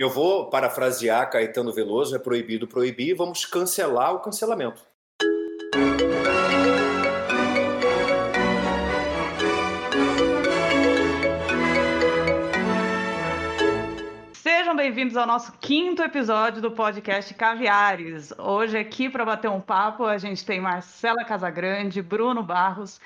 Eu vou parafrasear Caetano Veloso, é proibido proibir, vamos cancelar o cancelamento. Sejam bem-vindos ao nosso quinto episódio do podcast Caviares. Hoje aqui para bater um papo a gente tem Marcela Casagrande, Bruno Barros,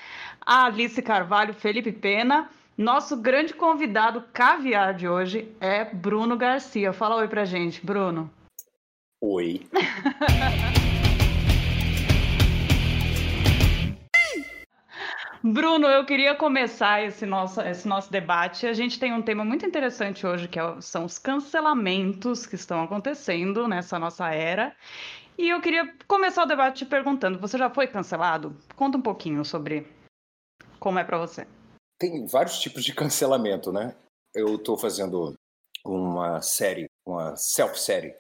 Alice Carvalho, Felipe Pena nosso grande convidado caviar de hoje é Bruno Garcia. Fala oi pra gente, Bruno. Oi. Bruno, eu queria começar esse nosso, esse nosso debate. A gente tem um tema muito interessante hoje, que é são os cancelamentos que estão acontecendo nessa nossa era. E eu queria começar o debate te perguntando: você já foi cancelado? Conta um pouquinho sobre como é para você tem vários tipos de cancelamento, né? Eu estou fazendo uma série, uma self-série,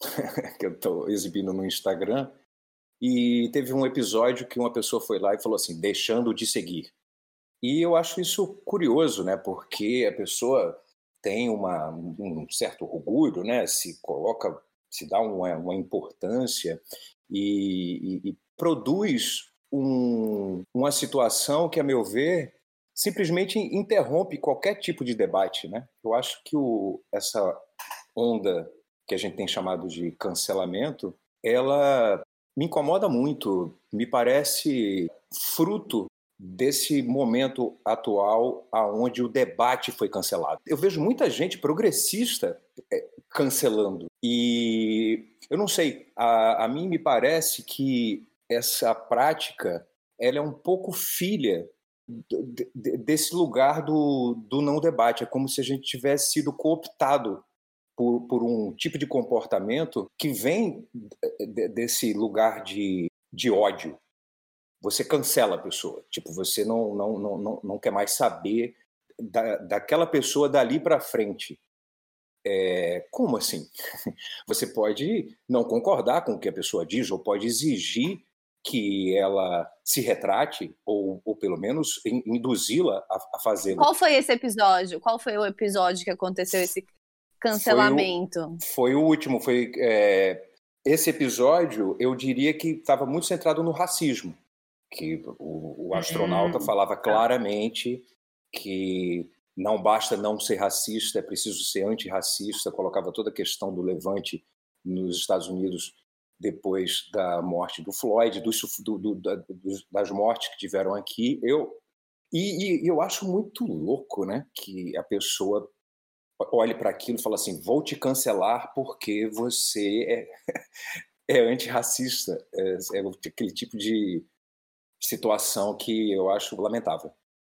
que eu estou exibindo no Instagram, e teve um episódio que uma pessoa foi lá e falou assim, deixando de seguir. E eu acho isso curioso, né? Porque a pessoa tem uma, um certo orgulho, né? Se coloca, se dá uma, uma importância e, e, e produz um, uma situação que, a meu ver, simplesmente interrompe qualquer tipo de debate, né? Eu acho que o, essa onda que a gente tem chamado de cancelamento, ela me incomoda muito, me parece fruto desse momento atual aonde o debate foi cancelado. Eu vejo muita gente progressista é, cancelando e eu não sei, a, a mim me parece que essa prática ela é um pouco filha desse lugar do, do não debate. É como se a gente tivesse sido cooptado por, por um tipo de comportamento que vem desse lugar de, de ódio. Você cancela a pessoa. Tipo, você não, não, não, não, não quer mais saber da, daquela pessoa dali para frente. É, como assim? Você pode não concordar com o que a pessoa diz, ou pode exigir que ela se retrate, ou, ou pelo menos induzi-la a, a fazer. Qual foi esse episódio? Qual foi o episódio que aconteceu esse cancelamento? Foi o, foi o último. Foi é, esse episódio. Eu diria que estava muito centrado no racismo, que o, o astronauta hum. falava claramente que não basta não ser racista, é preciso ser antirracista. Colocava toda a questão do levante nos Estados Unidos depois da morte do Floyd, do, do, das mortes que tiveram aqui. Eu, e, e, eu acho muito louco né, que a pessoa olhe para aquilo e fale assim: vou te cancelar porque você é, é antirracista. É, é aquele tipo de situação que eu acho lamentável.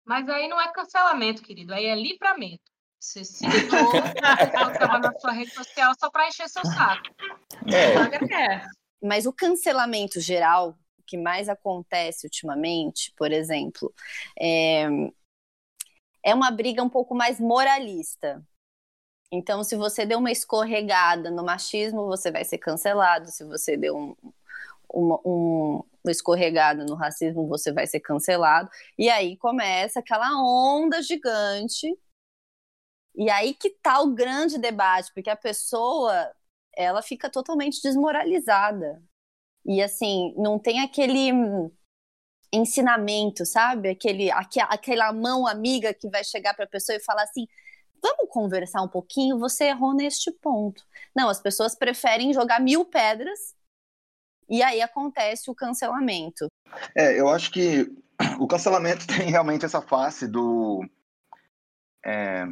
Mas aí não é cancelamento, querido, aí é livramento. Você se ligou, estava na sua rede social só para encher seu saco. É. é. Mas o cancelamento geral, que mais acontece ultimamente, por exemplo, é, é uma briga um pouco mais moralista. Então, se você deu uma escorregada no machismo, você vai ser cancelado. Se você deu um, uma, um, uma escorregada no racismo, você vai ser cancelado. E aí começa aquela onda gigante e aí que tá o grande debate, porque a pessoa ela fica totalmente desmoralizada. E assim, não tem aquele ensinamento, sabe? Aquele, aquela mão amiga que vai chegar para a pessoa e falar assim: vamos conversar um pouquinho, você errou neste ponto. Não, as pessoas preferem jogar mil pedras e aí acontece o cancelamento. É, eu acho que o cancelamento tem realmente essa face do. É,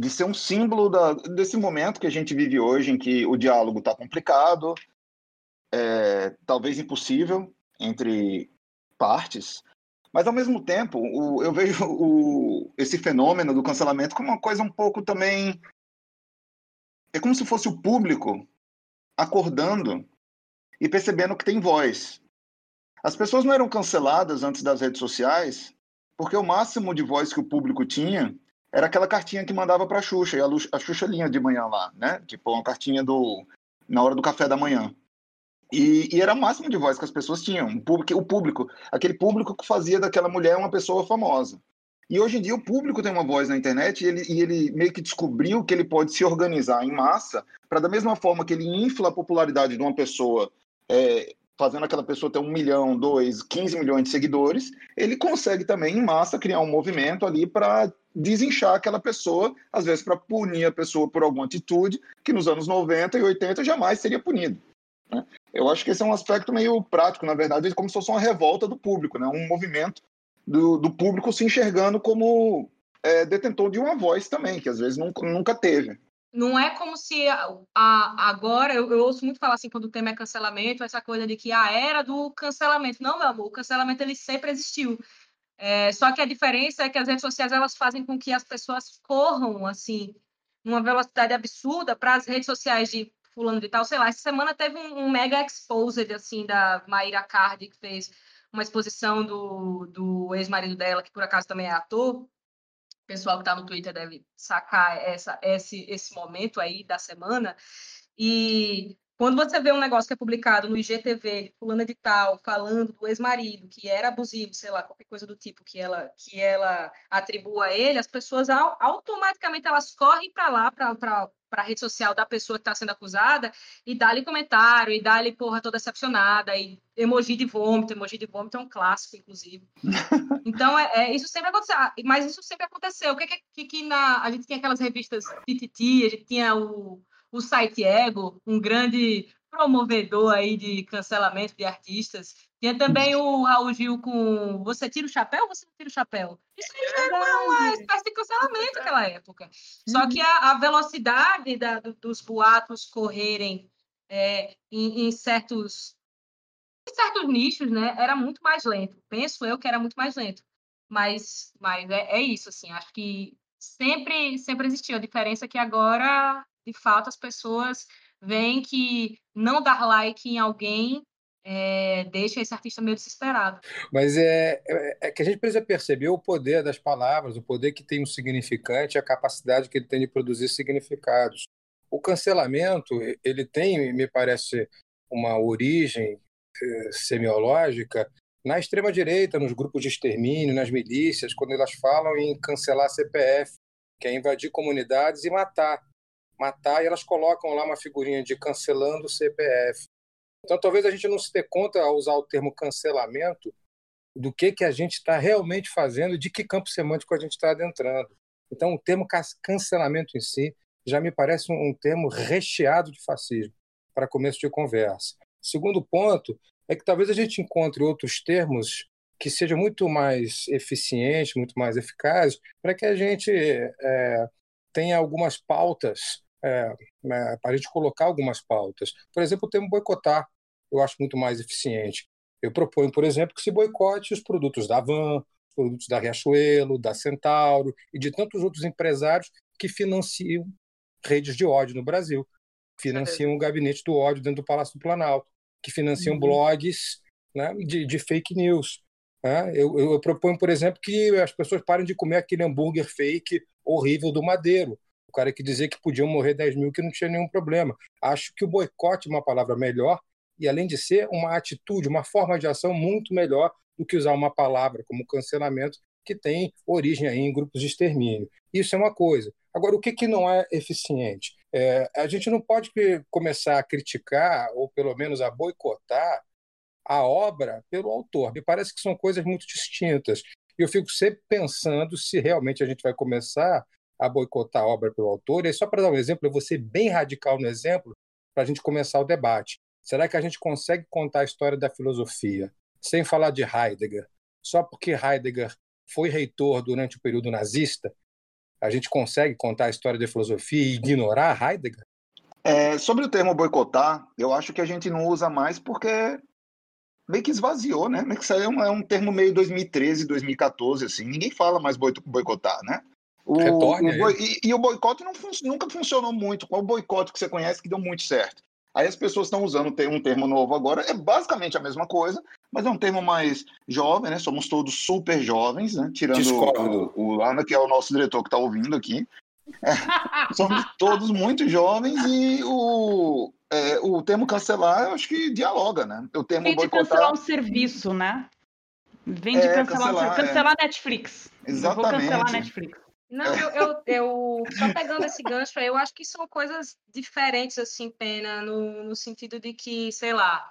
de ser um símbolo da, desse momento que a gente vive hoje, em que o diálogo está complicado, é, talvez impossível entre partes, mas ao mesmo tempo o, eu vejo o, esse fenômeno do cancelamento como uma coisa um pouco também é como se fosse o público acordando e percebendo que tem voz. As pessoas não eram canceladas antes das redes sociais porque o máximo de voz que o público tinha era aquela cartinha que mandava para a Xuxa, e a, Xuxa linha de manhã lá, né? Tipo, uma cartinha do na hora do café da manhã. E, e, era o máximo de voz que as pessoas tinham, o público, o público, aquele público que fazia daquela mulher uma pessoa famosa. E hoje em dia o público tem uma voz na internet e ele, e ele meio que descobriu que ele pode se organizar em massa para, da mesma forma que ele infla a popularidade de uma pessoa, é, fazendo aquela pessoa ter um milhão, dois, 15 milhões de seguidores, ele consegue também em massa criar um movimento ali para desinchar aquela pessoa, às vezes para punir a pessoa por alguma atitude que nos anos 90 e 80 jamais seria punido. Né? Eu acho que esse é um aspecto meio prático, na verdade, como se fosse uma revolta do público, né? um movimento do, do público se enxergando como é, detentor de uma voz também, que às vezes nunca, nunca teve. Não é como se a, a agora, eu, eu, ouço muito falar assim, quando o tema é cancelamento, essa coisa de que a era do cancelamento. Não, meu amor, o cancelamento ele sempre existiu. É, só que a diferença é que as redes sociais elas fazem com que as pessoas corram assim, numa velocidade absurda para as redes sociais de fulano de tal, sei lá. Essa semana teve um, um mega exposed assim da Maíra Cardi que fez uma exposição do, do ex-marido dela, que por acaso também é ator. Pessoal que está no Twitter deve sacar essa, esse, esse momento aí da semana. E quando você vê um negócio que é publicado no IGTV, fulana de tal, falando do ex-marido, que era abusivo, sei lá, qualquer coisa do tipo que ela, que ela atribua a ele, as pessoas automaticamente elas correm para lá, para a rede social da pessoa que está sendo acusada, e dá-lhe comentário, e dá-lhe porra toda decepcionada, e emoji de vômito, emoji de vômito é um clássico, inclusive. Então, é, é isso sempre aconteceu, ah, mas isso sempre aconteceu. O que, que, que na, a gente tinha aquelas revistas Tititi, a gente tinha o o site Ego, um grande promovedor aí de cancelamento de artistas. Tinha também o Raul Gil com Você tira o chapéu ou você não tira o chapéu? Isso aí era uma espécie de cancelamento naquela época. Só que a, a velocidade da, dos boatos correrem é, em, em, certos, em certos nichos, né, era muito mais lento. Penso eu que era muito mais lento. Mas, mas é, é isso, assim, acho que sempre, sempre existiu. A diferença é que agora de fato as pessoas veem que não dar like em alguém é, deixa esse artista meio desesperado. Mas é, é, é, que a gente precisa perceber o poder das palavras, o poder que tem um significante, a capacidade que ele tem de produzir significados. O cancelamento, ele tem, me parece, uma origem eh, semiológica na extrema-direita, nos grupos de extermínio, nas milícias, quando elas falam em cancelar CPF, que é invadir comunidades e matar matar, e elas colocam lá uma figurinha de cancelando o CPF. Então, talvez a gente não se dê conta, ao usar o termo cancelamento, do que, que a gente está realmente fazendo, de que campo semântico a gente está adentrando. Então, o termo cancelamento em si já me parece um termo recheado de fascismo para começo de conversa. Segundo ponto é que talvez a gente encontre outros termos que sejam muito mais eficientes, muito mais eficazes, para que a gente é, tenha algumas pautas é, né, para a gente colocar algumas pautas. Por exemplo, o termo boicotar, eu acho muito mais eficiente. Eu proponho, por exemplo, que se boicote os produtos da Van, os produtos da Riachuelo, da Centauro e de tantos outros empresários que financiam redes de ódio no Brasil, financiam o gabinete do ódio dentro do Palácio do Planalto, que financiam uhum. blogs né, de, de, fake news. Né? Eu, eu proponho, por exemplo, que as pessoas parem de comer aquele hambúrguer fake horrível do Madeiro o cara que dizia que podiam morrer 10 mil que não tinha nenhum problema. Acho que o boicote é uma palavra melhor e, além de ser uma atitude, uma forma de ação muito melhor do que usar uma palavra como cancelamento que tem origem aí em grupos de extermínio. Isso é uma coisa. Agora, o que, que não é eficiente? É, a gente não pode começar a criticar, ou pelo menos a boicotar, a obra pelo autor. Me parece que são coisas muito distintas. E eu fico sempre pensando se realmente a gente vai começar a boicotar a obra pelo autor. E só para dar um exemplo, eu vou ser bem radical no exemplo para a gente começar o debate. Será que a gente consegue contar a história da filosofia sem falar de Heidegger? Só porque Heidegger foi reitor durante o período nazista, a gente consegue contar a história da filosofia e ignorar Heidegger? É, sobre o termo boicotar, eu acho que a gente não usa mais porque meio que esvaziou, né? Meio que isso é um, é um termo meio 2013, 2014, assim. Ninguém fala mais boicotar, né? O, o boi, e, e, o boicote não fun nunca funcionou muito. Qual o boicote que você conhece que deu muito certo? Aí as pessoas estão usando um termo novo agora, é basicamente a mesma coisa, mas é um termo mais jovem, né? Somos todos super jovens, né? Tirando o, o Ana, que é o nosso diretor que está ouvindo aqui. É, somos todos muito jovens e o, é, o termo cancelar, eu acho que dialoga, né? O termo Vem de cancelar um serviço, né? Vem de é, cancelar, cancelar, cancelar é. Netflix. Exatamente. vou cancelar Netflix. Não, eu, eu, eu, só pegando esse gancho aí, eu acho que são coisas diferentes, assim, Pena, no, no sentido de que, sei lá,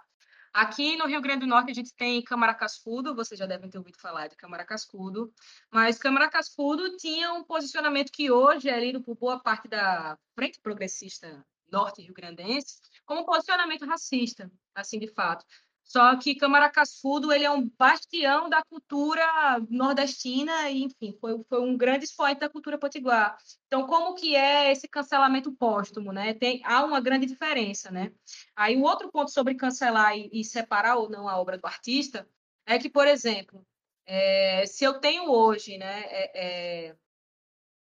aqui no Rio Grande do Norte a gente tem Câmara Cascudo, vocês já devem ter ouvido falar de Câmara Cascudo, mas Câmara Cascudo tinha um posicionamento que hoje é lido por boa parte da Frente Progressista Norte Rio Grandense como um posicionamento racista, assim, de fato. Só que Camaracasfudo ele é um bastião da cultura nordestina e, enfim, foi, foi um grande expoente da cultura potiguar. Então, como que é esse cancelamento póstumo, né? Tem, há uma grande diferença, né? Aí, o outro ponto sobre cancelar e, e separar ou não a obra do artista é que, por exemplo, é, se eu tenho hoje, né, é, é,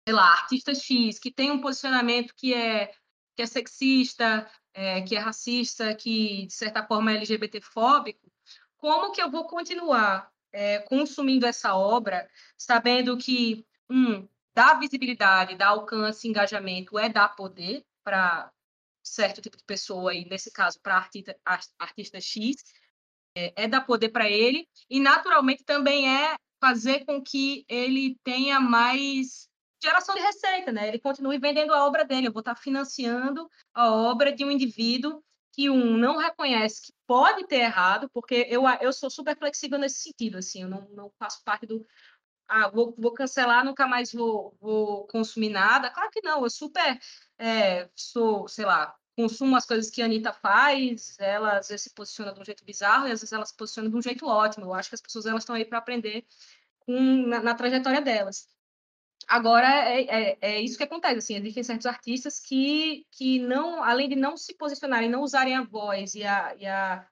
sei lá, artista X, que tem um posicionamento que é, que é sexista, é, que é racista, que de certa forma é LGBTfóbico, como que eu vou continuar é, consumindo essa obra, sabendo que, um, dar visibilidade, dar alcance, engajamento é dar poder para certo tipo de pessoa, e nesse caso para artista, artista X, é, é dar poder para ele, e naturalmente também é fazer com que ele tenha mais geração de receita, né? Ele continue vendendo a obra dele. Eu vou estar financiando a obra de um indivíduo que um não reconhece que pode ter errado, porque eu, eu sou super flexível nesse sentido, assim, eu não, não faço parte do ah, vou, vou cancelar, nunca mais vou, vou consumir nada. Claro que não, eu super é, sou, sei lá, consumo as coisas que a Anitta faz, ela às vezes se posiciona de um jeito bizarro e às vezes ela se posiciona de um jeito ótimo. Eu acho que as pessoas elas estão aí para aprender com, na, na trajetória delas. Agora, é, é, é, isso que acontece, assim, existem certos artistas que, que não, além de não se posicionarem, não usarem a voz e a, e a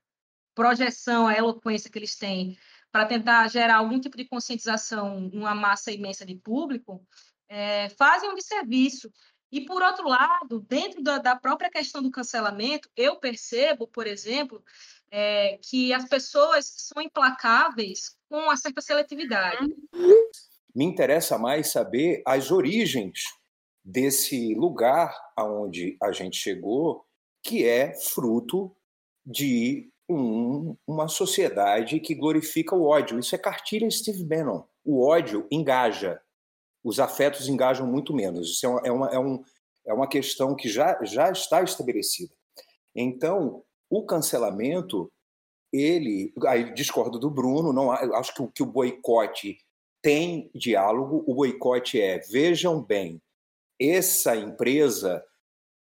projeção, a eloquência que eles têm para tentar gerar algum tipo de conscientização numa massa imensa de público, é, fazem um desserviço. E, por outro lado, dentro da, da, própria questão do cancelamento, eu percebo, por exemplo, é, que as pessoas são implacáveis com uma certa seletividade me interessa mais saber as origens desse lugar aonde a gente chegou, que é fruto de um, uma sociedade que glorifica o ódio. Isso é cartilha Steve Bannon. O ódio engaja, os afetos engajam muito menos. Isso é uma, é uma, é um, é uma questão que já, já está estabelecida. Então, o cancelamento, ele. Aí discordo do Bruno, não acho que, que o boicote tem diálogo, o boicote é: vejam bem, essa empresa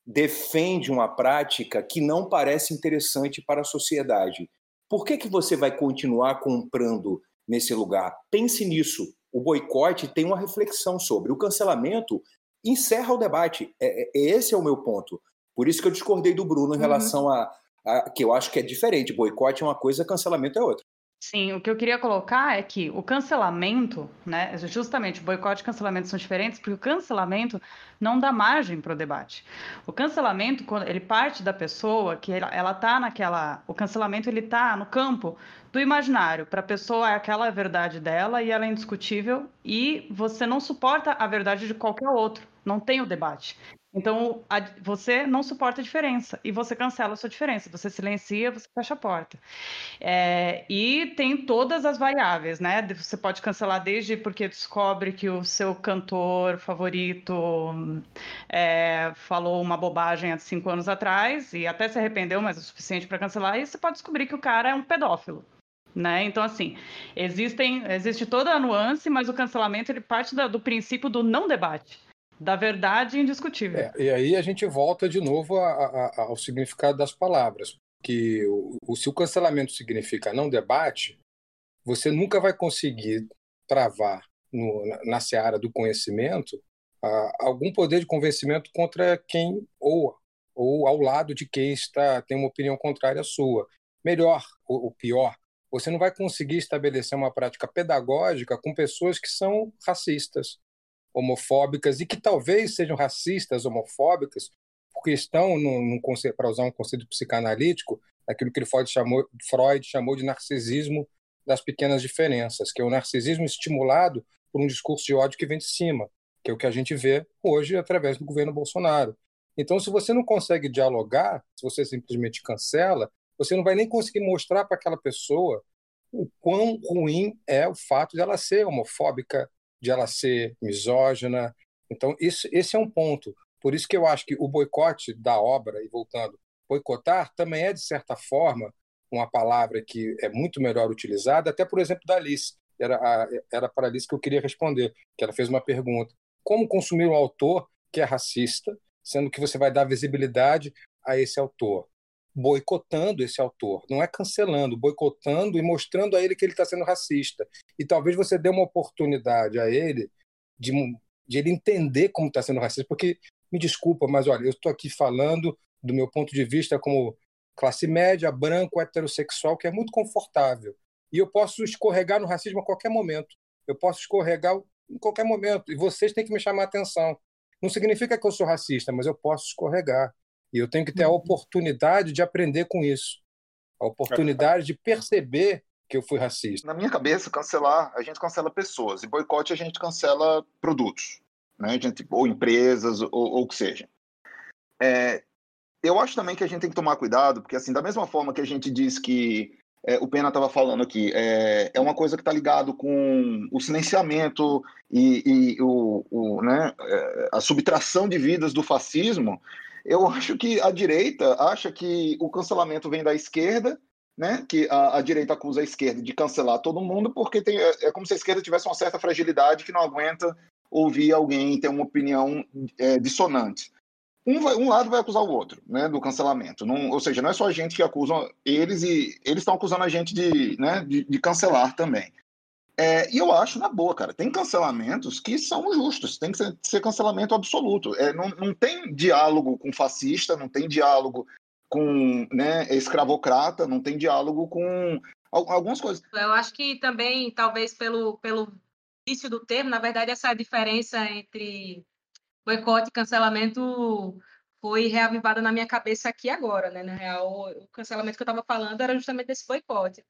defende uma prática que não parece interessante para a sociedade. Por que, que você vai continuar comprando nesse lugar? Pense nisso. O boicote tem uma reflexão sobre. O cancelamento encerra o debate. É, é, esse é o meu ponto. Por isso que eu discordei do Bruno em uhum. relação a, a, que eu acho que é diferente. Boicote é uma coisa, cancelamento é outra. Sim, o que eu queria colocar é que o cancelamento, né, justamente boicote e cancelamento são diferentes, porque o cancelamento não dá margem para o debate. O cancelamento, quando ele parte da pessoa que ela, ela tá naquela, o cancelamento ele tá no campo do imaginário. Para a pessoa é aquela verdade dela e ela é indiscutível e você não suporta a verdade de qualquer outro. Não tem o debate. Então, a, você não suporta a diferença e você cancela a sua diferença. Você silencia, você fecha a porta. É, e tem todas as variáveis, né? Você pode cancelar desde porque descobre que o seu cantor favorito é, falou uma bobagem há cinco anos atrás e até se arrependeu, mas é o suficiente para cancelar. E você pode descobrir que o cara é um pedófilo. Né? Então, assim, existem, existe toda a nuance, mas o cancelamento ele parte do, do princípio do não debate da verdade indiscutível. É, e aí a gente volta de novo a, a, ao significado das palavras. Que o, o, se o cancelamento significa não debate, você nunca vai conseguir travar no, na, na seara do conhecimento algum poder de convencimento contra quem ou ou ao lado de quem está tem uma opinião contrária à sua. Melhor ou pior, você não vai conseguir estabelecer uma prática pedagógica com pessoas que são racistas, homofóbicas e que talvez sejam racistas, homofóbicas, porque estão, para usar um conceito psicanalítico, aquilo que Freud chamou, Freud chamou de narcisismo das pequenas diferenças, que é o narcisismo estimulado por um discurso de ódio que vem de cima, que é o que a gente vê hoje através do governo Bolsonaro. Então, se você não consegue dialogar, se você simplesmente cancela, você não vai nem conseguir mostrar para aquela pessoa o quão ruim é o fato de ela ser homofóbica, de ela ser misógina. Então, isso, esse é um ponto. Por isso que eu acho que o boicote da obra, e voltando, boicotar também é, de certa forma, uma palavra que é muito melhor utilizada, até por exemplo da Alice. Era, a, era para a Alice que eu queria responder, que ela fez uma pergunta. Como consumir um autor que é racista, sendo que você vai dar visibilidade a esse autor? Boicotando esse autor, não é cancelando, boicotando e mostrando a ele que ele está sendo racista. E talvez você dê uma oportunidade a ele de, de ele entender como está sendo racista, porque me desculpa, mas olha, eu estou aqui falando do meu ponto de vista como classe média, branco, heterossexual, que é muito confortável. E eu posso escorregar no racismo a qualquer momento. Eu posso escorregar em qualquer momento. E vocês têm que me chamar a atenção. Não significa que eu sou racista, mas eu posso escorregar. E eu tenho que ter a uhum. oportunidade de aprender com isso. A oportunidade de perceber que eu fui racista. Na minha cabeça, cancelar, a gente cancela pessoas. E boicote, a gente cancela produtos. Né? A gente, ou empresas, ou o que seja. É, eu acho também que a gente tem que tomar cuidado, porque assim, da mesma forma que a gente diz que é, o Pena estava falando aqui, é, é uma coisa que está ligado com o silenciamento e, e o, o, né, é, a subtração de vidas do fascismo. Eu acho que a direita acha que o cancelamento vem da esquerda, né, que a, a direita acusa a esquerda de cancelar todo mundo, porque tem, é, é como se a esquerda tivesse uma certa fragilidade que não aguenta ouvir alguém ter uma opinião é, dissonante um, vai, um lado vai acusar o outro, né, do cancelamento. Não, ou seja, não é só a gente que acusa eles e eles estão acusando a gente de, né, de, de cancelar também. É, e eu acho, na boa, cara, tem cancelamentos que são justos, tem que ser, ser cancelamento absoluto. É, não, não tem diálogo com fascista, não tem diálogo com né, escravocrata, não tem diálogo com algumas coisas. Eu acho que também, talvez pelo, pelo vício do termo, na verdade, essa diferença entre boicote e cancelamento foi reavivada na minha cabeça aqui agora, né? Na real, o cancelamento que eu estava falando era justamente desse boicote.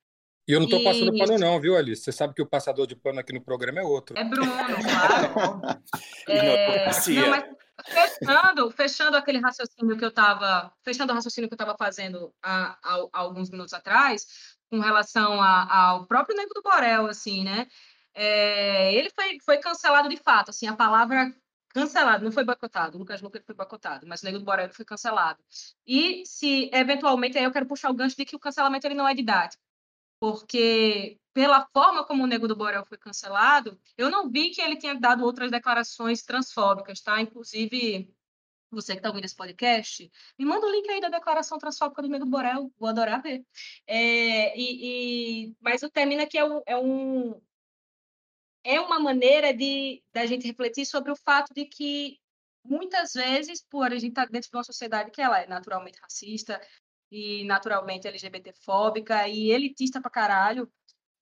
E eu não estou passando pano não, viu, Alice? Você sabe que o passador de pano aqui no programa é outro. É Bruno, claro. é... Não, mas fechando, fechando aquele raciocínio que eu estava, fechando o raciocínio que eu estava fazendo há, há, há, alguns minutos atrás, com relação a, ao próprio Nego do Borel, assim, né? É, ele foi, foi cancelado de fato, assim, a palavra cancelado, não foi boicotado, o Lucas Luca foi boicotado, mas o Nego do Borel foi cancelado. E se, eventualmente, aí eu quero puxar o gancho de que o cancelamento ele não é didático, porque pela forma como o Nego do Borel foi cancelado, eu não vi que ele tinha dado outras declarações transfóbicas, tá? Inclusive, você que está ouvindo esse podcast, me manda o link aí da declaração transfóbica do Nego do Borel, vou adorar ver. É, e, e, mas o termina que é um, é um é uma maneira de da gente refletir sobre o fato de que muitas vezes, por a gente estar tá dentro de uma sociedade que ela é naturalmente racista e naturalmente LGBTfóbica e elitista pra caralho,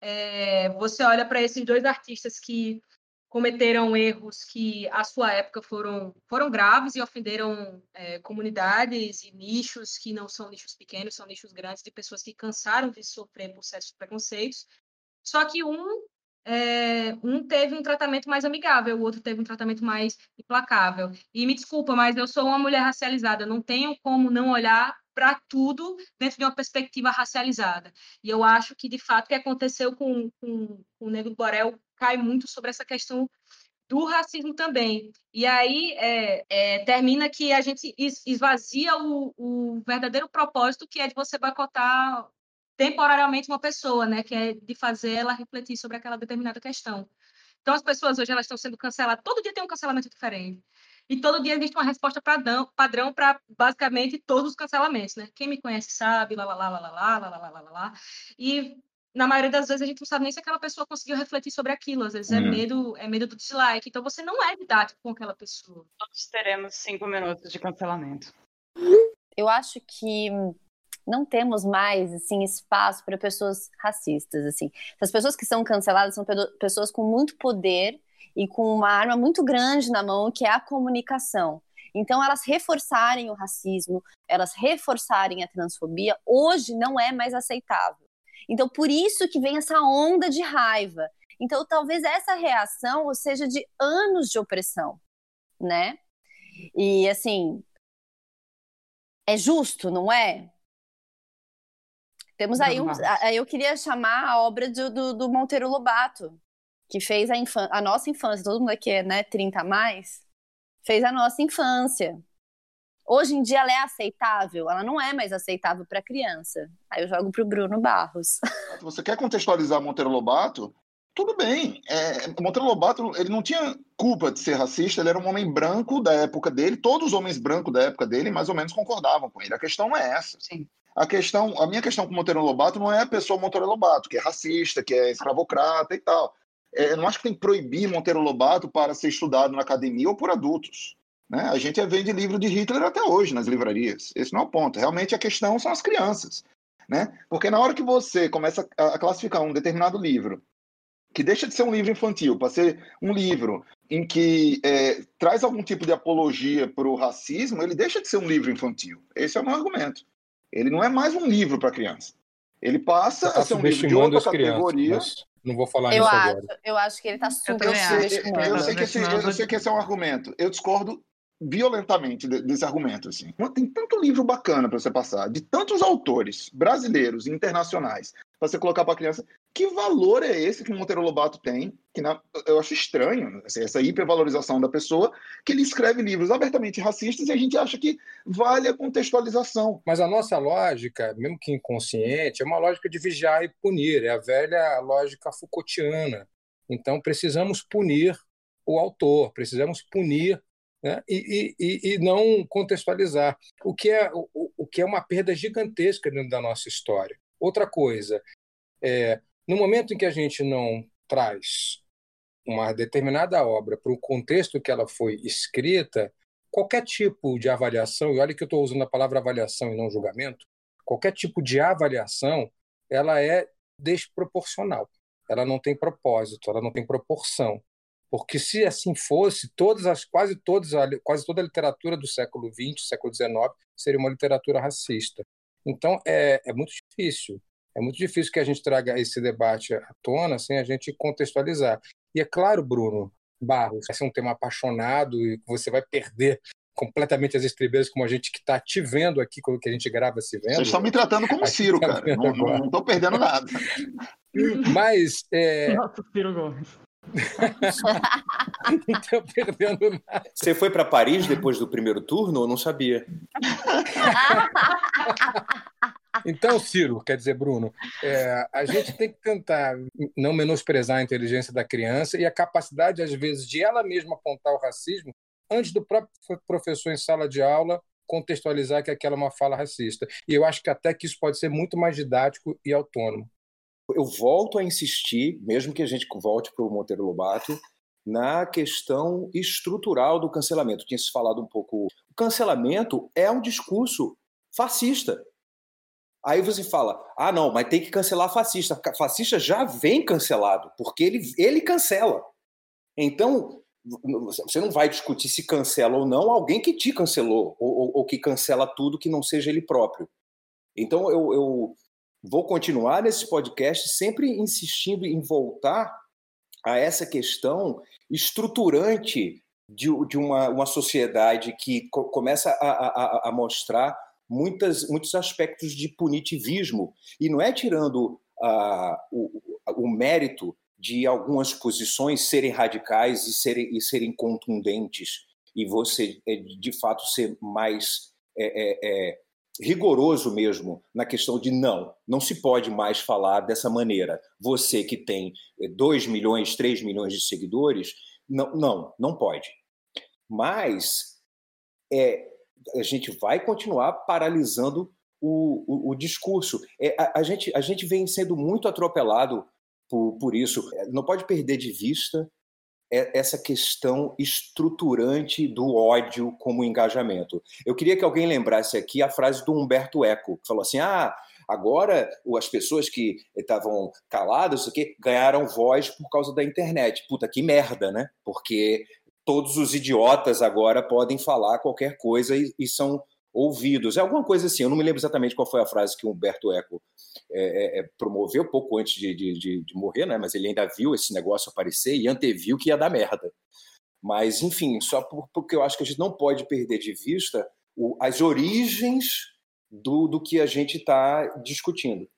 é, você olha para esses dois artistas que cometeram erros que à sua época foram foram graves e ofenderam é, comunidades e nichos que não são nichos pequenos, são nichos grandes de pessoas que cansaram de sofrer por certos preconceitos. Só que um é, um teve um tratamento mais amigável, o outro teve um tratamento mais implacável. E me desculpa, mas eu sou uma mulher racializada, não tenho como não olhar para tudo dentro de uma perspectiva racializada. E eu acho que, de fato, o que aconteceu com, com, com o Negro Borel cai muito sobre essa questão do racismo também. E aí é, é, termina que a gente esvazia o, o, verdadeiro propósito que é de você boicotar temporariamente uma pessoa, né, que é de fazer ela refletir sobre aquela determinada questão. Então as pessoas hoje elas estão sendo canceladas, todo dia tem um cancelamento diferente. E todo dia existe uma resposta padrão para basicamente todos os cancelamentos, né? Quem me conhece sabe, lá lá lá lá lá lá lá lá lá lá. E na maioria das vezes a gente não sabe nem se aquela pessoa conseguiu refletir sobre aquilo. Às vezes é uhum. medo, é medo do dislike. Então você não é didático com aquela pessoa. Todos teremos cinco minutos de cancelamento. Eu acho que não temos mais assim espaço para pessoas racistas assim. As pessoas que são canceladas são pessoas com muito poder e com uma arma muito grande na mão, que é a comunicação. Então, elas reforçarem o racismo, elas reforçarem a transfobia, hoje não é mais aceitável. Então, por isso que vem essa onda de raiva. Então, talvez essa reação seja de anos de opressão, né? E assim, é justo, não é? Temos aí um. Eu queria chamar a obra do, do, do Monteiro Lobato, que fez a, a nossa infância, todo mundo aqui é né, 30 a mais, fez a nossa infância. Hoje em dia ela é aceitável? Ela não é mais aceitável para criança. Aí eu jogo para o Bruno Barros. Você quer contextualizar Monteiro Lobato? Tudo bem. É, Monteiro Lobato ele não tinha culpa de ser racista, ele era um homem branco da época dele, todos os homens brancos da época dele mais ou menos concordavam com ele. A questão não é essa. Sim. A questão, a minha questão com Monteiro Lobato não é a pessoa Monteiro Lobato, que é racista, que é escravocrata e tal. É, eu não acho que tem que proibir Monteiro Lobato para ser estudado na academia ou por adultos. Né? A gente vende livro de Hitler até hoje nas livrarias. Esse não é o ponto. Realmente a questão são as crianças. Né? Porque na hora que você começa a classificar um determinado livro, que deixa de ser um livro infantil para ser um livro em que é, traz algum tipo de apologia para o racismo, ele deixa de ser um livro infantil. Esse é o meu argumento. Ele não é mais um livro para criança. Ele passa tá a ser um livro de outra categoria. Crianças, não vou falar eu isso acho, agora. Eu acho que ele está super eu sei, eu, sei que esse, eu sei que esse é um argumento. Eu discordo violentamente desse argumento. Assim. Tem tanto livro bacana para você passar, de tantos autores brasileiros e internacionais, para você colocar para criança. Que valor é esse que o Monteiro Lobato tem? Que na, eu acho estranho assim, essa hipervalorização da pessoa, que ele escreve livros abertamente racistas e a gente acha que vale a contextualização. Mas a nossa lógica, mesmo que inconsciente, é uma lógica de vigiar e punir. É a velha lógica Foucaultiana. Então precisamos punir o autor, precisamos punir né? e, e, e, não contextualizar, o que, é, o, o que é uma perda gigantesca dentro da nossa história. Outra coisa, é, no momento em que a gente não traz uma determinada obra para o contexto que ela foi escrita, qualquer tipo de avaliação, e olha que eu estou usando a palavra avaliação e não julgamento, qualquer tipo de avaliação, ela é desproporcional. Ela não tem propósito, ela não tem proporção porque se assim fosse, todas as quase todas quase toda a literatura do século XX, século XIX seria uma literatura racista. Então é, é muito difícil, é muito difícil que a gente traga esse debate à tona sem a gente contextualizar. E é claro, Bruno Barros, vai ser um tema apaixonado e você vai perder completamente as estribeiras como a gente que está te vendo aqui, que a gente grava se vendo. Vocês estão me tratando como Ciro, tá cara. Não estou perdendo nada. Mas. É... Nossa, Ciro Gomes. então, perdendo nada. Você foi para Paris depois do primeiro turno ou não sabia? Então, Ciro, quer dizer, Bruno, é, a gente tem que tentar não menosprezar a inteligência da criança e a capacidade, às vezes, de ela mesma apontar o racismo antes do próprio professor em sala de aula contextualizar que aquela é uma fala racista. E eu acho que até que isso pode ser muito mais didático e autônomo eu volto a insistir, mesmo que a gente volte para o Monteiro Lobato, na questão estrutural do cancelamento. Tinha se falado um pouco. O cancelamento é um discurso fascista. Aí você fala, ah, não, mas tem que cancelar fascista. Fascista já vem cancelado, porque ele, ele cancela. Então, você não vai discutir se cancela ou não alguém que te cancelou, ou, ou, ou que cancela tudo que não seja ele próprio. Então, eu, eu vou continuar nesse podcast sempre insistindo em voltar a essa questão estruturante de, de uma, uma sociedade que co começa a, a, a, mostrar muitas, muitos aspectos de punitivismo. E não é tirando o, o mérito de algumas posições serem radicais e serem, e serem contundentes, e você, é, de fato, ser mais é, é, é rigoroso mesmo na questão de não, não se pode mais falar dessa maneira. Você que tem 2 eh, milhões, 3 milhões de seguidores, não, não, não pode. Mas é, a gente vai continuar paralisando o, o, o discurso. É, a, a, gente, a gente vem sendo muito atropelado por, por isso. É, não pode perder de vista essa questão estruturante do ódio como engajamento. Eu queria que alguém lembrasse aqui a frase do Humberto Eco, que falou assim: ah, agora as pessoas que estavam caladas, aqui, ganharam voz por causa da internet. Puta, que merda, né? Porque todos os idiotas agora podem falar qualquer coisa e, e são ouvidos. É alguma coisa assim, eu não me lembro exatamente qual foi a frase que o Humberto Eco é, é, é promoveu pouco antes de, de, de, morrer, né? mas ele ainda viu esse negócio aparecer e anteviu que ia dar merda. Mas, enfim, só por, porque eu acho que a gente não pode perder de vista o, as origens do, do que a gente está discutindo.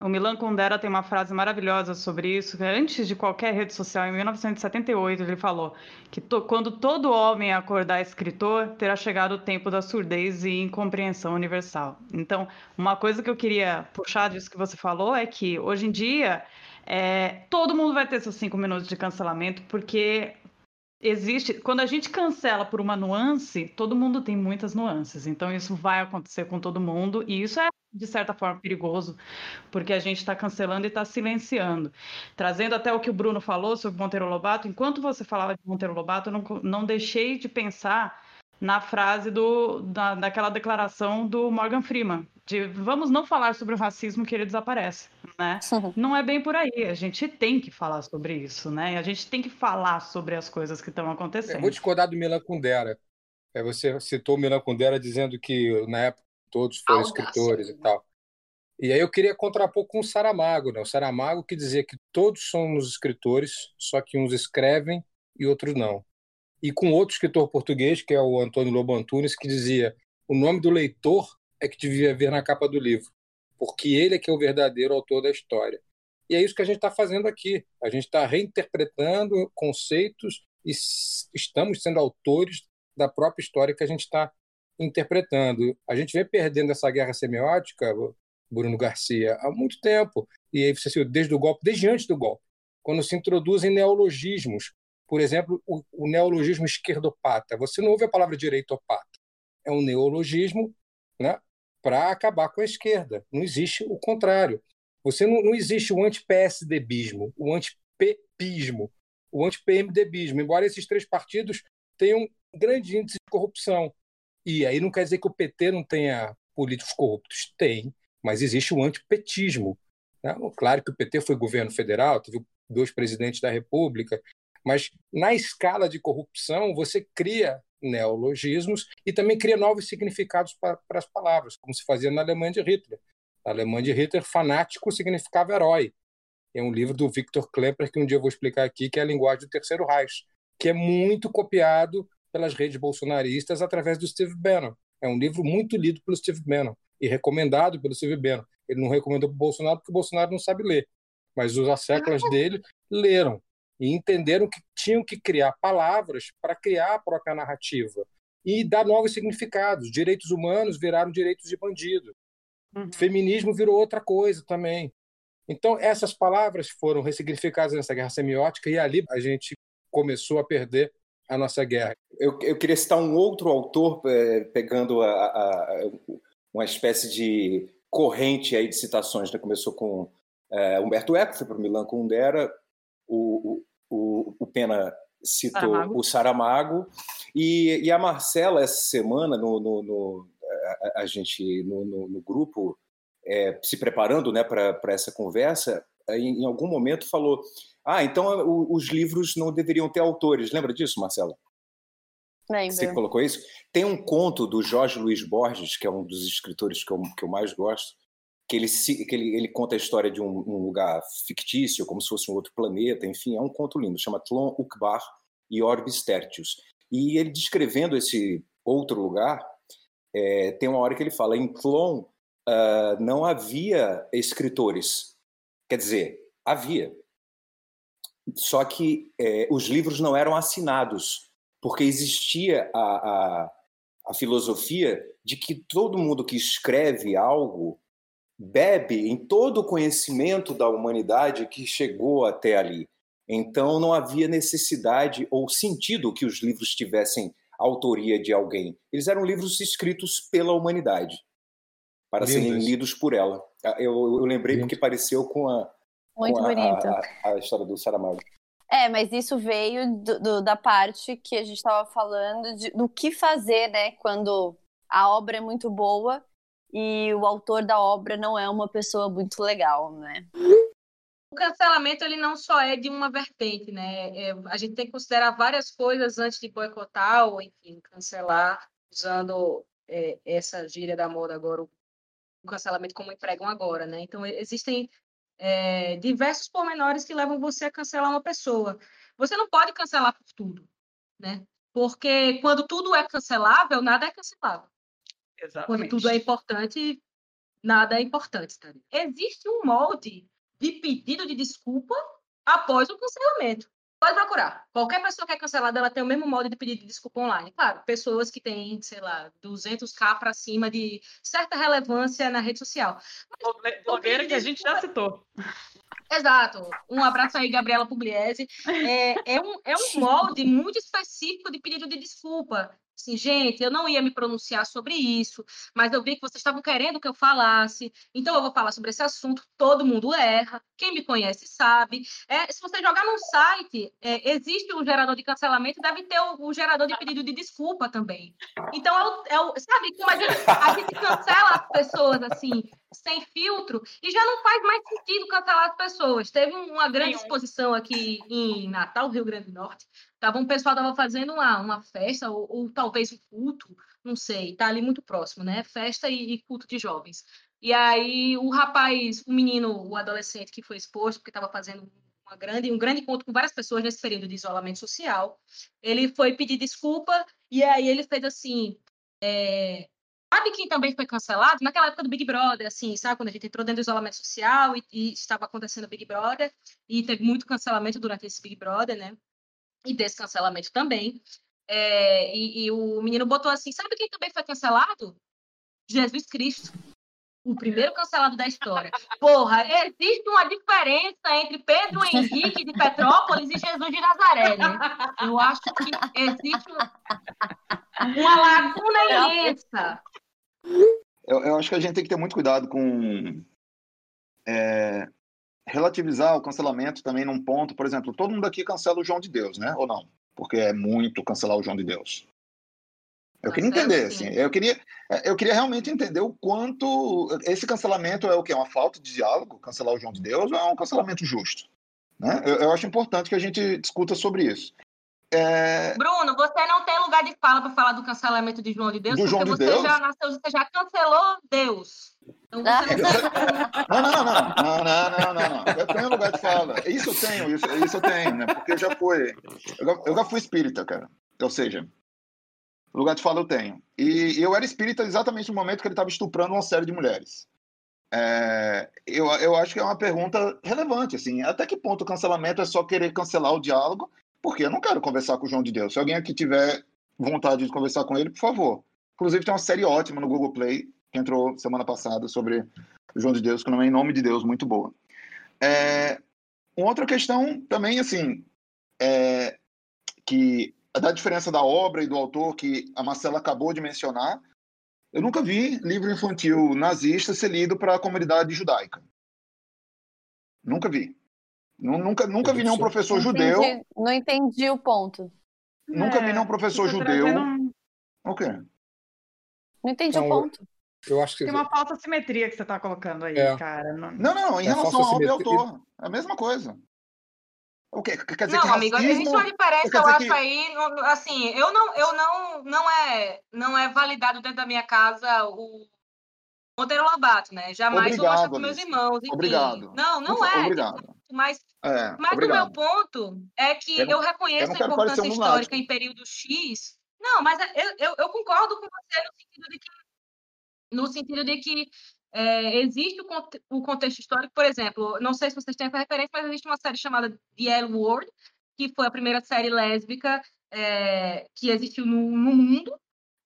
O Milan Kundera tem uma frase maravilhosa sobre isso. Antes de qualquer rede social, em 1978, ele falou que to quando todo homem acordar escritor, terá chegado o tempo da surdez e incompreensão universal. Então, uma coisa que eu queria puxar disso que você falou é que hoje em dia é, todo mundo vai ter seus cinco minutos de cancelamento, porque existe. Quando a gente cancela por uma nuance, todo mundo tem muitas nuances. Então, isso vai acontecer com todo mundo, e isso é de certa forma perigoso, porque a gente está cancelando e está silenciando. Trazendo até o que o Bruno falou sobre Monteiro Lobato, enquanto você falava de Monteiro Lobato, eu não, não deixei de pensar na frase do, da, daquela declaração do Morgan Freeman, de vamos não falar sobre o racismo que ele desaparece, né? Não é bem por aí, a gente tem que falar sobre isso, né? A gente tem que falar sobre as coisas que estão acontecendo. Eu vou discordar do Milan Kundera. É, você citou o Milan Kundera dizendo que na época todos foram escritores e tal. E aí eu queria contrapor com o Saramago, né? O Saramago que dizia que todos somos escritores, só que uns escrevem e outros não. E com outro escritor português, que é o Antônio Lobo Antunes, que dizia o nome do leitor é que devia ver na capa do livro, porque ele é que é o verdadeiro autor da história. E é isso que a gente está fazendo aqui. A gente está reinterpretando conceitos e estamos sendo autores da própria história que a gente está interpretando. A gente vem perdendo essa guerra semiótica, Bruno Garcia, há muito tempo. E aí desde o golpe, desde antes do golpe, quando se introduzem neologismos. Por exemplo, o, o neologismo esquerdopata. Você não ouve a palavra direitopata. É um neologismo né, para acabar com a esquerda. Não existe o contrário. Você não, não existe o anti-PSDBismo, o anti-PEPismo, o anti-PMDBismo, embora esses três partidos tenham grande índice de corrupção. E aí não quer dizer que o PT não tenha políticos corruptos. Tem, mas existe o antipetismo. Né? Claro que o PT foi governo federal, teve dois presidentes da República, mas na escala de corrupção você cria neologismos e também cria novos significados para, as palavras, como se fazia na Alemanha de Hitler. Na Alemanha de Hitler, fanático significava herói. É um livro do Victor Klemper que um dia eu vou explicar aqui, que é a linguagem do Terceiro Reich, que é muito copiado pelas redes bolsonaristas através do Steve Bannon. É um livro muito lido pelo Steve Bannon e recomendado pelo Steve Bannon. Ele não recomendou para o Bolsonaro porque o Bolsonaro não sabe ler, mas os asseclas dele leram e entenderam que tinham que criar palavras para criar a própria narrativa e dar novos significados. Direitos humanos viraram direitos de bandido. Uhum. Feminismo virou outra coisa também. Então, essas palavras foram ressignificadas nessa guerra semiótica e ali a gente começou a perder a nossa guerra. Eu, eu queria citar um outro autor, é, pegando a, a, uma espécie de corrente aí de citações. Né? Começou com é, Humberto Eco, foi para o Milan Kundera, o, o, o Pena citou Saramago. o Saramago, e, e, a Marcela, essa semana, no, no, no a, a, gente no, no grupo, é, se preparando né, para essa conversa, em, em algum momento falou ah, então os livros não deveriam ter autores. Lembra disso, Marcela? Lembro. Você colocou isso? Tem um conto do Jorge Luiz Borges, que é um dos escritores que eu, que eu mais gosto, que ele, que ele, ele conta a história de um, um, lugar fictício, como se fosse um outro planeta, enfim, é um conto lindo, chama Tlon Ukbar e Orbis Tertius. E ele descrevendo esse outro lugar, é, tem uma hora que ele fala, em Tlon uh, não havia escritores. Quer dizer, havia, só que é, os livros não eram assinados, porque existia a, a, a filosofia de que todo mundo que escreve algo bebe em todo o conhecimento da humanidade que chegou até ali. Então não havia necessidade ou sentido que os livros tivessem autoria de alguém. Eles eram livros escritos pela humanidade, para Lindos. serem lidos por ela. Eu, eu lembrei Lindo. porque pareceu com a, muito a, bonito. A, a, a, história do Saramago. É, mas isso veio do, do, da parte que a gente estava falando de, do que fazer, né? Quando a obra é muito boa e o autor da obra não é uma pessoa muito legal, né? O cancelamento ele não só é de uma vertente, né? É, a gente tem que considerar várias coisas antes de boicotar ou, enfim, cancelar, usando é, essa gíria da moda agora, o cancelamento como empregam agora, né? Então, existem é, diversos pormenores que levam você a cancelar uma pessoa. Você não pode cancelar por tudo, né? Porque quando tudo é cancelável, nada é cancelável. Exatamente. Quando tudo é importante, nada é importante, tá? Existe um molde de pedido de desculpa após o cancelamento. Pode procurar. Qualquer pessoa que é cancelada, ela tem o mesmo modo de pedido de desculpa online. Claro, pessoas que têm, sei lá, 200k para cima de certa relevância na rede social. Blogueira que a gente já citou. Exato. Um abraço aí, Gabriela Pugliese. É, é, um, é um molde muito específico de pedido de desculpa assim, gente, eu não ia me pronunciar sobre isso, mas eu vi que vocês estavam querendo que eu falasse, então eu vou falar sobre esse assunto. Todo mundo erra, quem me conhece sabe. É, se você jogar num site, é, existe um gerador de cancelamento, deve ter o, o, gerador de pedido de desculpa também. Então, é é o, sabe, como a gente, a gente cancela as pessoas assim, sem filtro, e já não faz mais sentido cancelar as pessoas. Teve uma grande exposição aqui em Natal, Rio Grande do Norte, Tava, um pessoal estava fazendo uma, uma festa, ou, ou, talvez um culto, não sei, tá ali muito próximo, né? Festa e, e, culto de jovens. E aí o rapaz, o menino, o adolescente que foi exposto, porque estava fazendo uma grande, um grande encontro com várias pessoas nesse período de isolamento social, ele foi pedir desculpa, e aí ele fez assim. É... Sabe quem também foi cancelado? Naquela época do Big Brother, assim, sabe? Quando a gente entrou dentro do isolamento social e, e estava acontecendo o Big Brother, e teve muito cancelamento durante esse Big Brother, né? E desse cancelamento também. É, e, e, o menino botou assim: sabe quem também foi cancelado? Jesus Cristo. O primeiro cancelado da história. Porra, existe uma diferença entre Pedro Henrique de Petrópolis e Jesus de Nazaré, né? Eu acho que existe uma laguna imensa. Eu, eu, acho que a gente tem que ter muito cuidado com é, relativizar o cancelamento também num ponto, por exemplo, todo mundo aqui cancela o João de Deus, né? Ou não? Porque é muito cancelar o João de Deus. Eu queria entender, assim, eu queria, eu queria realmente entender o quanto esse cancelamento é o que é uma falta de diálogo, cancelar o João de Deus, ou é um cancelamento justo, né? Eu, eu acho importante que a gente discuta sobre isso. É... Bruno, você não tem lugar de fala para falar do cancelamento de João de Deus, do porque João de você Deus? já nasceu, você já cancelou Deus. É. Não, não, não, não, não, não, Eu tenho lugar de fala. Isso eu tenho, isso, isso eu tenho, né? Porque eu já fui. Eu, eu já fui espírita, cara. Ou seja, lugar de fala eu tenho. E eu era espírita exatamente no momento que ele estava estuprando uma série de mulheres. É, eu, eu acho que é uma pergunta relevante, assim. Até que ponto o cancelamento é só querer cancelar o diálogo? Porque eu não quero conversar com o João de Deus. Se alguém aqui tiver vontade de conversar com ele, por favor. Inclusive, tem uma série ótima no Google Play que entrou semana passada, sobre o João de Deus, que não é Em Nome de Deus, muito boa. É, uma outra questão também, assim, é que da diferença da obra e do autor, que a Marcela acabou de mencionar, eu nunca vi livro infantil nazista ser lido para a comunidade judaica. Nunca vi. Nunca, nunca vi nenhum professor não judeu. Entendi, não entendi o ponto. Nunca é, vi nenhum professor judeu. Trazendo... O quê? Não entendi o ponto. Eu acho que tem uma falsa simetria que você está colocando aí, é. cara. Não, não, não em é relação ao simetria... autor, é a mesma coisa. O quê? Quer dizer não, que amigo, racismo... existe uma diferença, eu acho que... aí, assim, eu não, eu não, não é, não é validado dentro da minha casa o Monteiro Lobato, né? Jamais obrigado, vou mostrar para meus irmãos. Enfim. Obrigado. Não, não é. Obrigado. Mas, é, mas o meu ponto é que eu, eu reconheço eu a importância um histórica em período X. Não, mas eu, eu, eu, concordo com você no sentido de que, no sentido de que é, existe o, o, contexto histórico, por exemplo, não sei se vocês têm essa referência, mas existe uma série chamada The L Word, que foi a primeira série lésbica é, que existiu no, no mundo,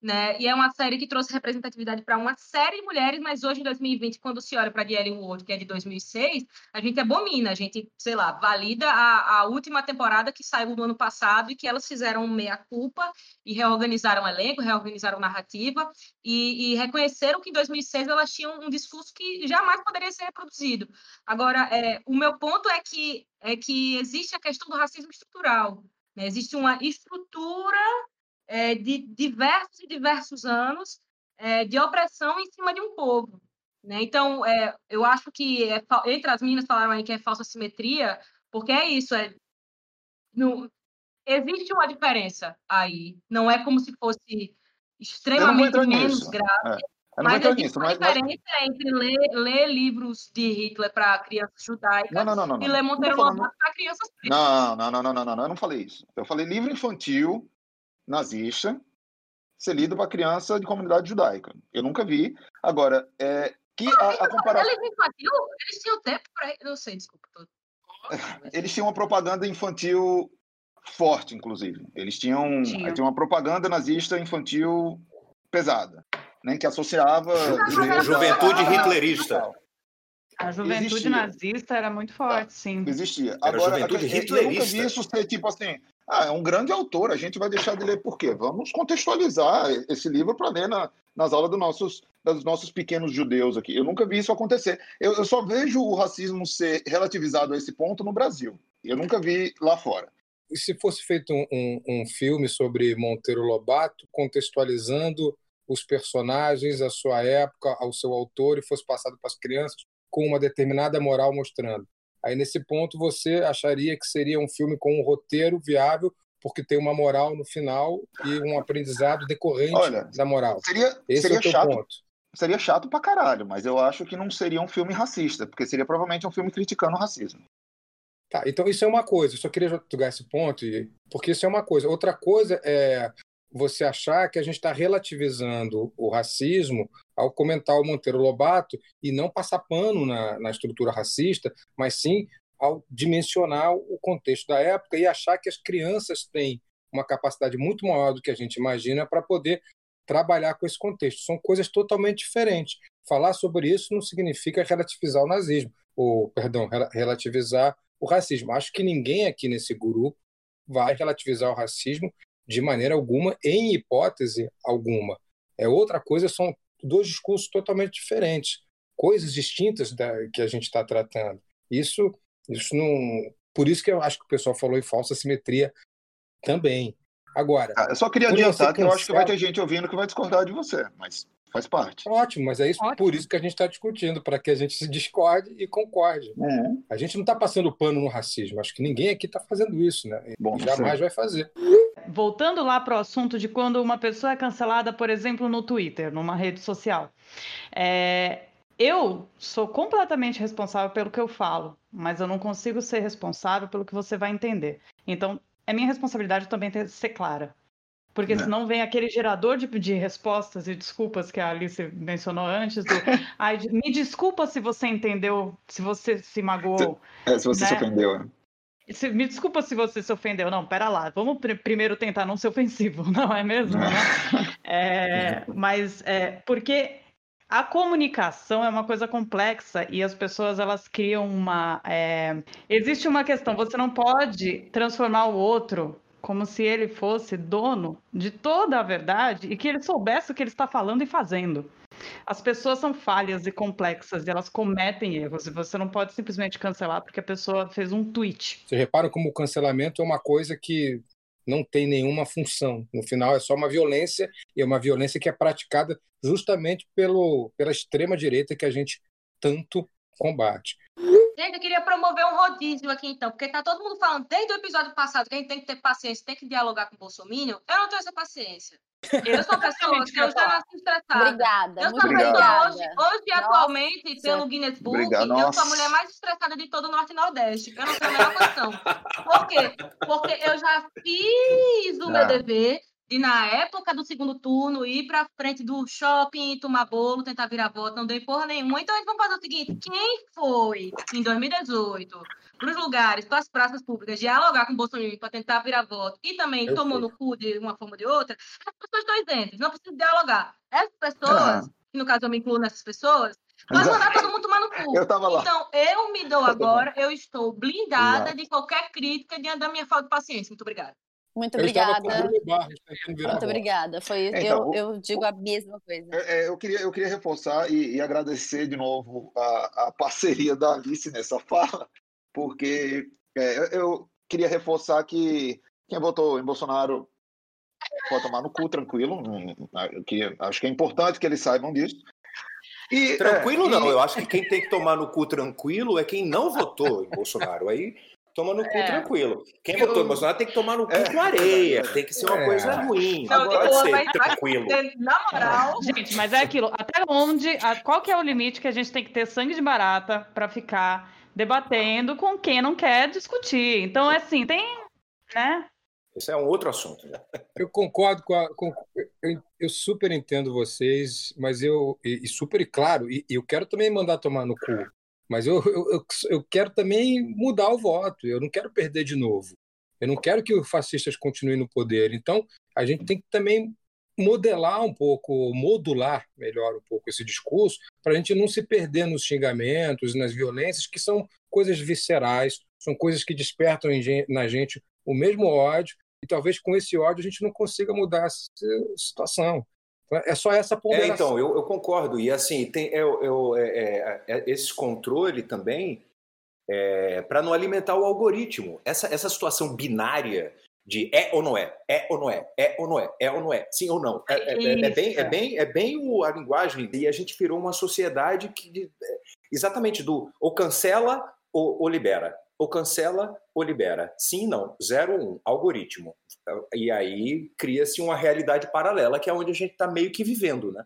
né? E é uma série que trouxe representatividade para uma série de mulheres, mas hoje, em 2020, quando se olha para The World, que é de 2006, a gente abomina, a gente, sei lá, valida a, a última temporada que saiu do ano passado e que elas fizeram meia-culpa e reorganizaram o elenco, reorganizaram narrativa e, e, reconheceram que em 2006 elas tinham um discurso que jamais poderia ser reproduzido. Agora, é, o meu ponto é que, é que existe a questão do racismo estrutural. Né? Existe uma estrutura é, de diversos e diversos anos é, de opressão em cima de um povo. Né? Então, é, eu acho que é, entre as meninas falaram aí que é falsa simetria, porque é isso, é, no, existe uma diferença aí. Não é como se fosse extremamente menos nisso. grave. É. Mas existe nisso, uma mas, diferença mas... entre ler, ler, livros de Hitler para crianças judaicas não, não, não, e ler Monteiro Lobato para crianças pretas. Não, não, não, não, não, não, eu não falei isso. Eu falei livro infantil nazista ser lido para criança de comunidade judaica. Eu nunca vi. Agora, é, Que a, a comparação... Eles infantil, eles tinham tempo para. Não sei, desculpa. Tô... Eles tinham uma propaganda infantil forte, inclusive. Eles tinham, Tinha. tinham uma propaganda nazista infantil pesada, né, que associava... Juventude hitlerista. A juventude existia. nazista era muito forte, tá. sim. Existia. Era Agora, juventude hitlerista. Eu nunca vi isso ser tipo assim, ah, é um grande autor, a gente vai deixar de ler por quê? Vamos contextualizar esse livro para ler na, nas aulas dos nossos, dos nossos pequenos judeus aqui. Eu nunca vi isso acontecer. Eu, eu só vejo o racismo ser relativizado a esse ponto no Brasil. Eu nunca vi lá fora. E se fosse feito um, um, um filme sobre Monteiro Lobato, contextualizando os personagens, a sua época, ao seu autor, e fosse passado para as crianças com uma determinada moral mostrando. Aí, nesse ponto, você acharia que seria um filme com um roteiro viável, porque tem uma moral no final e um aprendizado decorrente Olha, da moral. Seria, Esse seria é o chato, ponto. Seria chato pra caralho, mas eu acho que não seria um filme racista, porque seria provavelmente um filme criticando o racismo. Tá, então isso é uma coisa. Eu só queria jogar esse ponto, porque isso é uma coisa. Outra coisa é você achar que a gente está relativizando o racismo ao comentar o Monteiro Lobato e não passar pano na, na estrutura racista, mas sim ao dimensionar o contexto da época e achar que as crianças têm uma capacidade muito maior do que a gente imagina para poder trabalhar com esse contexto. São coisas totalmente diferentes. Falar sobre isso não significa relativizar o nazismo, ou, perdão, relativizar o racismo. Acho que ninguém aqui nesse grupo vai relativizar o racismo de maneira alguma, em hipótese alguma. É outra coisa, são dois discursos totalmente diferentes, coisas distintas da que a gente está tratando. Isso, isso não. Por isso que eu acho que o pessoal falou em falsa simetria também. Agora. Ah, eu só queria adiantar que eu acho que vai ter gente ouvindo que vai discordar de você, mas faz parte. Ótimo, mas é isso, por isso que a gente está discutindo, para que a gente se discorde e concorde. Uhum. A gente não está passando pano no racismo, acho que ninguém aqui está fazendo isso, né? Bom, jamais vai fazer. Voltando lá para o assunto de quando uma pessoa é cancelada, por exemplo, no Twitter, numa rede social. É, eu sou completamente responsável pelo que eu falo, mas eu não consigo ser responsável pelo que você vai entender. Então, é minha responsabilidade também ter, ser clara. Porque não. senão vem aquele gerador de, de respostas e desculpas que a Alice mencionou antes. Do, Ai, me desculpa se você entendeu, se você se magoou. É, se você né? se ofendeu. É. Se, me desculpa se você se ofendeu. Não, pera lá. Vamos pr primeiro tentar não ser ofensivo, não é mesmo? Né? É, mas é, porque a comunicação é uma coisa complexa e as pessoas elas criam uma. É... Existe uma questão, você não pode transformar o outro como se ele fosse dono de toda a verdade e que ele soubesse o que ele está falando e fazendo. As pessoas são falhas e complexas e elas cometem erros e você não pode simplesmente cancelar porque a pessoa fez um tweet. Você repara como o cancelamento é uma coisa que não tem nenhuma função. No final é só uma violência e é uma violência que é praticada justamente pelo, pela extrema direita que a gente tanto combate. Gente, eu queria promover um rodízio aqui então, porque tá todo mundo falando desde o episódio passado que a gente tem que ter paciência, tem que dialogar com o Bolsonaro. Eu não tenho essa paciência. Eu sou pessoa que eu já nasci estressada. Obrigada. Eu sou pessoa hoje, hoje Nossa. atualmente, pelo Guinness Book, Obrigado. eu sou a mulher mais estressada de todo o Norte e Nordeste. Eu não tenho a menor condição. Por quê? Porque eu já fiz o meu dever de, na época do segundo turno, ir para frente do shopping, tomar bolo, tentar virar voto, não dei porra nenhuma. Então, vamos fazer o seguinte: quem foi em 2018 para os lugares, para as praças públicas, dialogar com o Bolsonaro para tentar virar voto e também Eu tomou sei. no cu de uma forma ou de outra, as pessoas estão isentas, não precisa dialogar. Essas pessoas, que no caso eu me incluo nessas pessoas, Vai mandar todo mundo tomar no cu. Eu tava lá. Então, eu me dou agora, eu estou blindada Exato. de qualquer crítica diante da minha falta de paciência. Muito obrigada. Muito obrigada. Muito obrigada. Foi então, eu, eu digo a mesma coisa. É, é, eu, queria, eu queria reforçar e, e agradecer de novo a, a, parceria da Alice nessa fala, porque é, eu queria reforçar que quem votou em Bolsonaro pode tomar no cu tranquilo. Que, acho que é importante que eles saibam disso. E, tranquilo é, não, e... eu acho que quem tem que tomar no cu tranquilo é quem não votou em Bolsonaro. Aí toma no cu é. tranquilo. Quem eu... votou em Bolsonaro tem que tomar no cu é. com areia, tem que ser uma é. coisa ruim. Não, pode ser tranquilo. Na moral. Gente, mas é aquilo. Até onde, qual que é o limite que a gente tem que ter sangue de barata para ficar debatendo com quem não quer discutir? Então, é assim, tem, né? Esse é um outro assunto. Né? Eu concordo com, a, com eu, eu, super entendo vocês, mas eu e, e super e claro, e, e, eu quero também mandar tomar no cu, mas eu, eu, eu quero também mudar o voto. Eu não quero perder de novo. Eu não quero que os fascistas continuem no poder. Então, a gente tem que também modelar um pouco, modular melhor um pouco esse discurso, para a gente não se perder nos xingamentos, nas violências, que são coisas viscerais, são coisas que despertam na gente o mesmo ódio, e talvez com esse ódio a gente não consiga mudar essa situação. É só essa ponderação. É, então, eu, eu, concordo. E assim, tem eu, eu, é, é, é esse controle também é, para não alimentar o algoritmo. Essa, essa situação binária de é ou não é, é ou não é, é ou não é, é ou não é, sim ou não. É, é, é, é bem, é bem, é bem o, a linguagem. E a gente virou uma sociedade que exatamente do ou cancela ou, ou libera. Ou cancela ou libera. Sim, não. Zero um. Algoritmo. E aí cria-se uma realidade paralela que é onde a gente está meio que vivendo, né?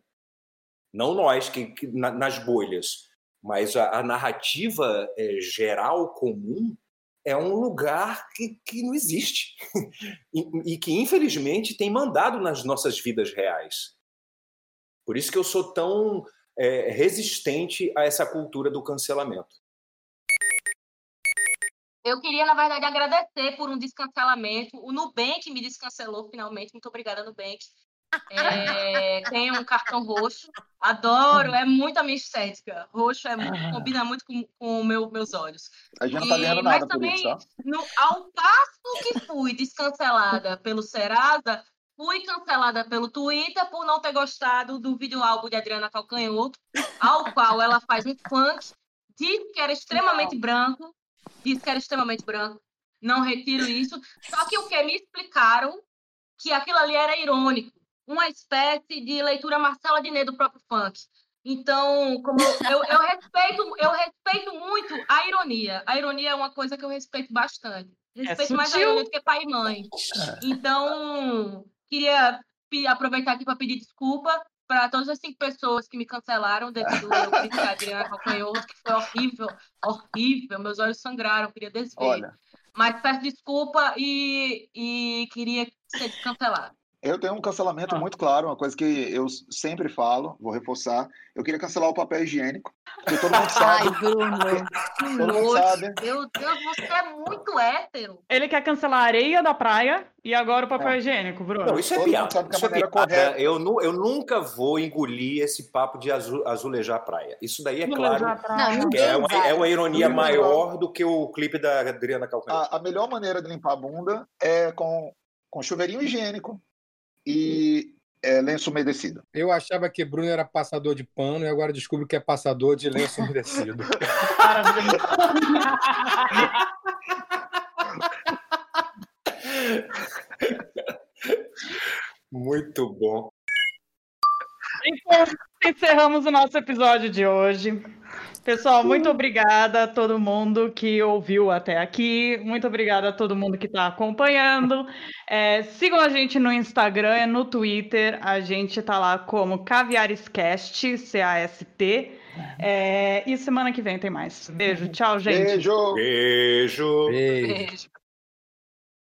Não nós que, que na, nas bolhas, mas a, a narrativa é, geral comum é um lugar que, que não existe e, e, que, infelizmente, tem mandado nas nossas vidas reais. Por isso que eu sou tão é, resistente a essa cultura do cancelamento. Eu queria, na verdade, agradecer por um descancelamento. O Nubank me descancelou finalmente. Muito obrigada, Nubank. É, tem um cartão roxo. Adoro, é muito a minha estética. Roxo é muito, combina muito com, com meu, meus olhos. A gente não tá ganhando nada também, por isso, tá? No, ao passo que fui descancelada pelo Serasa, fui cancelada pelo Twitter por não ter gostado do vídeo álbum de Adriana Calcanhoto, ao qual ela faz um funk, disse que era extremamente branco, disse que era extremamente branco. Não retiro isso. Só que o que me explicaram que aquilo ali era irônico uma espécie de leitura Marcela Diné do próprio funk. Então, como eu, eu, respeito, eu respeito muito a ironia. A ironia é uma coisa que eu respeito bastante. É respeito é mais a ironia do que pai e mãe. É. Então, queria aproveitar aqui para pedir desculpa para todas as cinco pessoas que me cancelaram devido ao crítica Adriana Calcanhoto, que foi horrível, horrível. Meus olhos sangraram, queria desver. Olha. Mas peço desculpa e, e queria ser descancelado. Eu tenho um cancelamento ah. muito claro, uma coisa que eu sempre falo, vou reforçar. Eu queria cancelar o papel higiênico. Porque todo mundo sabe. Ai, Bruno. todo mundo sabe. Meu Deus, você é muito hétero. Ele quer cancelar a areia da praia e agora o papel é. higiênico, Bruno. Não, isso é piada. Isso é piada. Eu, nu, eu nunca vou engolir esse papo de azul, azulejar a praia. Isso daí é claro. Não, é, uma, é uma ironia maior do que o clipe da Adriana Calcanhoto. A, a melhor maneira de limpar a bunda é com, com chuveirinho higiênico e é, lenço umedecido. Eu achava que Bruno era passador de pano e agora descubro que é passador de lenço umedecido. Muito bom. Então, encerramos o nosso episódio de hoje. Pessoal, muito obrigada a todo mundo que ouviu até aqui. Muito obrigada a todo mundo que está acompanhando. É, sigam a gente no Instagram e no Twitter. A gente está lá como Caviarescast, C-A-S-T. É, e semana que vem tem mais. Beijo, tchau, gente. Beijo. Beijo. Beijo. Beijo.